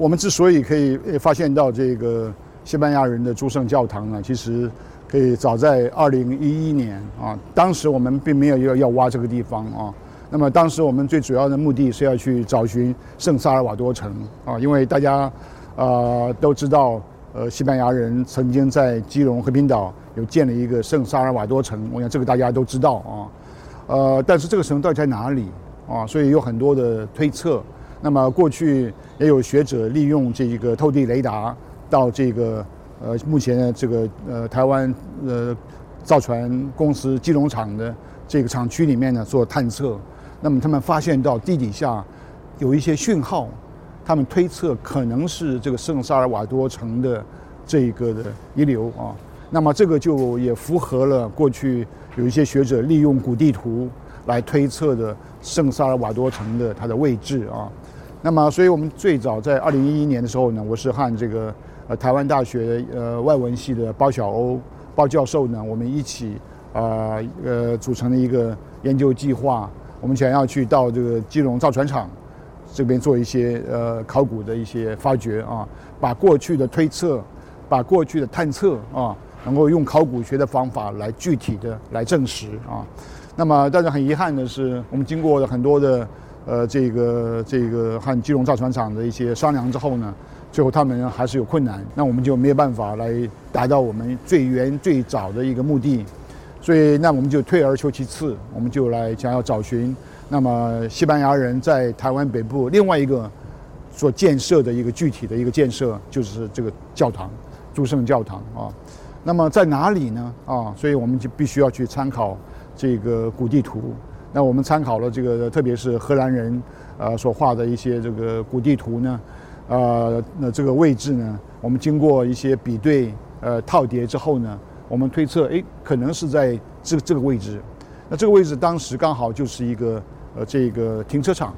我们之所以可以发现到这个西班牙人的诸圣教堂呢，其实可以早在二零一一年啊，当时我们并没有要要挖这个地方啊。那么当时我们最主要的目的是要去找寻圣萨尔瓦多城啊，因为大家啊都知道，呃，西班牙人曾经在基隆和平岛有建了一个圣萨尔瓦多城，我想这个大家都知道啊。呃，但是这个城到底在哪里啊？所以有很多的推测。那么过去也有学者利用这一个透地雷达到这个呃目前的这个呃台湾呃造船公司基隆厂的这个厂区里面呢做探测，那么他们发现到地底下有一些讯号，他们推测可能是这个圣萨尔瓦多城的这一个的遗留啊，那么这个就也符合了过去有一些学者利用古地图来推测的圣萨尔瓦多城的它的位置啊。那么，所以我们最早在二零一一年的时候呢，我是和这个呃台湾大学呃外文系的包小欧包教授呢，我们一起啊呃组成了一个研究计划。我们想要去到这个基隆造船厂这边做一些呃考古的一些发掘啊，把过去的推测、把过去的探测啊，能够用考古学的方法来具体的来证实啊。那么，但是很遗憾的是，我们经过了很多的。呃，这个这个和基隆造船厂的一些商量之后呢，最后他们还是有困难，那我们就没有办法来达到我们最原最早的一个目的，所以那我们就退而求其次，我们就来想要找寻，那么西班牙人在台湾北部另外一个所建设的一个具体的一个建设，就是这个教堂，诸圣教堂啊，那么在哪里呢？啊，所以我们就必须要去参考这个古地图。那我们参考了这个，特别是荷兰人，呃，所画的一些这个古地图呢，呃，那这个位置呢，我们经过一些比对，呃，套叠之后呢，我们推测，哎，可能是在这这个位置。那这个位置当时刚好就是一个呃这个停车场。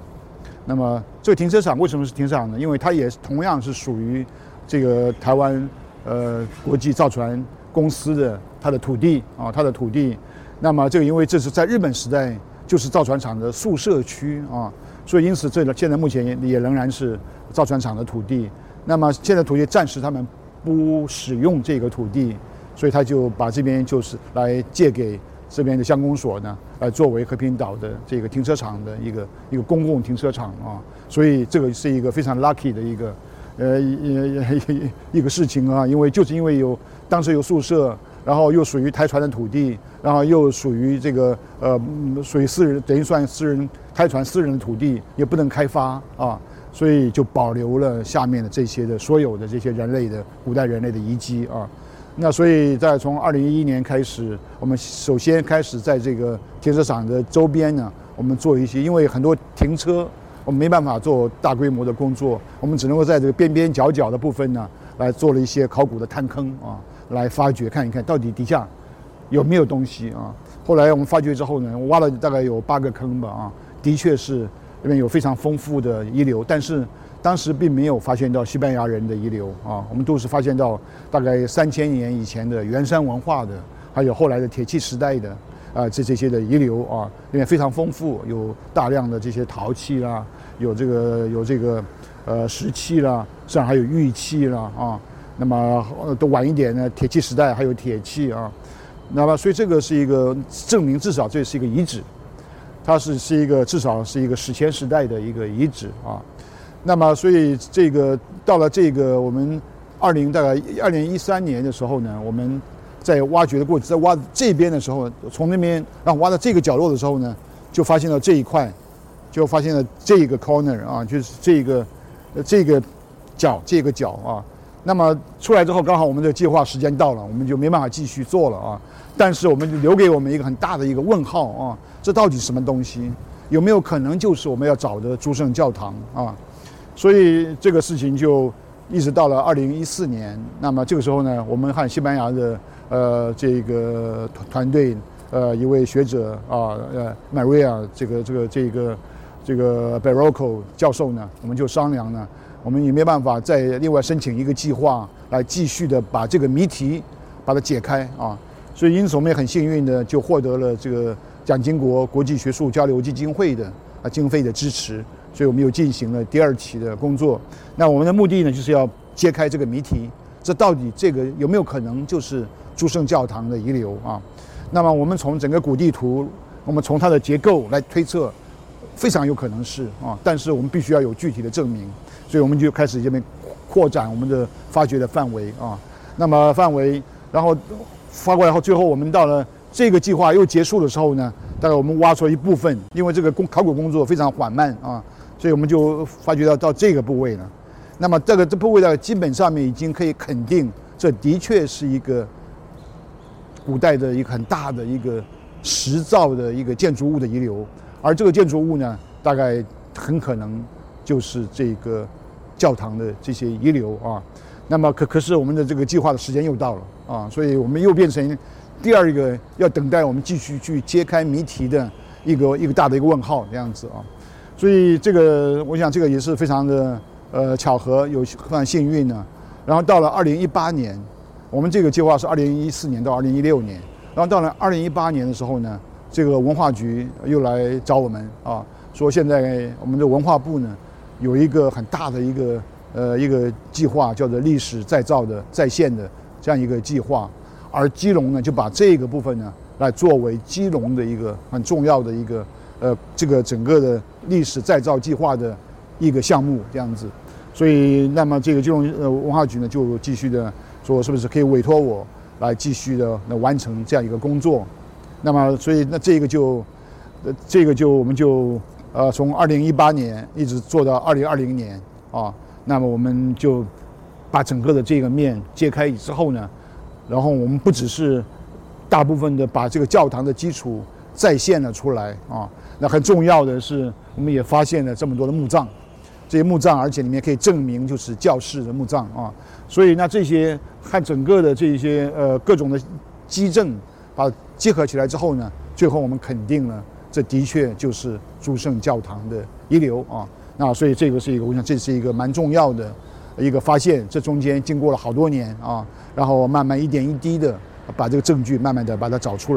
那么这个停车场为什么是停车场呢？因为它也同样是属于这个台湾呃国际造船公司的它的土地啊，它的土地。那么这个因为这是在日本时代。就是造船厂的宿舍区啊，所以因此这个现在目前也也仍然是造船厂的土地。那么现在土地暂时他们不使用这个土地，所以他就把这边就是来借给这边的乡公所呢，来作为和平岛的这个停车场的一个一个公共停车场啊。所以这个是一个非常 lucky 的一个呃一一一个事情啊，因为就是因为有当时有宿舍。然后又属于台船的土地，然后又属于这个呃，属于私人，等于算私人开船私人的土地，也不能开发啊，所以就保留了下面的这些的所有的这些人类的古代人类的遗迹啊。那所以在从二零一一年开始，我们首先开始在这个停车场的周边呢，我们做一些，因为很多停车，我们没办法做大规模的工作，我们只能够在这个边边角角的部分呢，来做了一些考古的探坑啊。来发掘看一看到底底下有没有东西啊？后来我们发掘之后呢，挖了大概有八个坑吧啊，的确是里面有非常丰富的遗留，但是当时并没有发现到西班牙人的遗留啊，我们都是发现到大概三千年以前的圆山文化的，还有后来的铁器时代的啊这这些的遗留啊，里面非常丰富，有大量的这些陶器啦，有这个有这个呃石器啦，甚至还有玉器啦啊。那么呃，都晚一点呢，铁器时代还有铁器啊，那么所以这个是一个证明，至少这是一个遗址，它是是一个至少是一个史前时代的一个遗址啊。那么所以这个到了这个我们二零大概二零一三年的时候呢，我们在挖掘的过程，在挖这边的时候，从那边然后挖到这个角落的时候呢，就发现了这一块，就发现了这个 corner 啊，就是这个这个角这个角啊。那么出来之后，刚好我们的计划时间到了，我们就没办法继续做了啊。但是我们就留给我们一个很大的一个问号啊，这到底什么东西？有没有可能就是我们要找的诸圣教堂啊？所以这个事情就一直到了二零一四年。那么这个时候呢，我们和西班牙的呃这个团队呃一位学者啊呃 Maria 这个这个这个这个 Barroco 教授呢，我们就商量呢。我们也没办法再另外申请一个计划来继续的把这个谜题把它解开啊，所以因此我们也很幸运的就获得了这个蒋经国国际学术交流基金会的啊经费的支持。所以我们又进行了第二期的工作。那我们的目的呢，就是要揭开这个谜题，这到底这个有没有可能就是诸圣教堂的遗留啊？那么我们从整个古地图，我们从它的结构来推测，非常有可能是啊，但是我们必须要有具体的证明，所以我们就开始这边扩展我们的发掘的范围啊。那么范围，然后发过来后，最后我们到了这个计划又结束的时候呢，大概我们挖出一部分，因为这个工考古工作非常缓慢啊，所以我们就发掘到到这个部位了。那么这个这部位呢，基本上面已经可以肯定，这的确是一个古代的一个很大的一个石造的一个建筑物的遗留，而这个建筑物呢，大概很可能就是这个教堂的这些遗留啊。那么可可是我们的这个计划的时间又到了啊，所以我们又变成第二个要等待我们继续去揭开谜题的一个一个大的一个问号这样子啊，所以这个我想这个也是非常的呃巧合，有非常幸运呢。然后到了二零一八年，我们这个计划是二零一四年到二零一六年，然后到了二零一八年的时候呢，这个文化局又来找我们啊，说现在我们的文化部呢有一个很大的一个。呃，一个计划叫做历史再造的再现的这样一个计划，而基隆呢就把这个部分呢来作为基隆的一个很重要的一个呃这个整个的历史再造计划的一个项目这样子，所以那么这个基隆呃文化局呢就继续的说是不是可以委托我来继续的来完成这样一个工作，那么所以那这个就这个就我们就呃从二零一八年一直做到二零二零年啊。那么我们就把整个的这个面揭开之后呢，然后我们不只是大部分的把这个教堂的基础再现了出来啊，那很重要的是，我们也发现了这么多的墓葬，这些墓葬而且里面可以证明就是教士的墓葬啊，所以那这些和整个的这些呃各种的基证把结合起来之后呢，最后我们肯定了这的确就是诸圣教堂的遗留啊。那所以这个是一个，我想这是一个蛮重要的一个发现。这中间经过了好多年啊，然后慢慢一点一滴的把这个证据慢慢的把它找出来。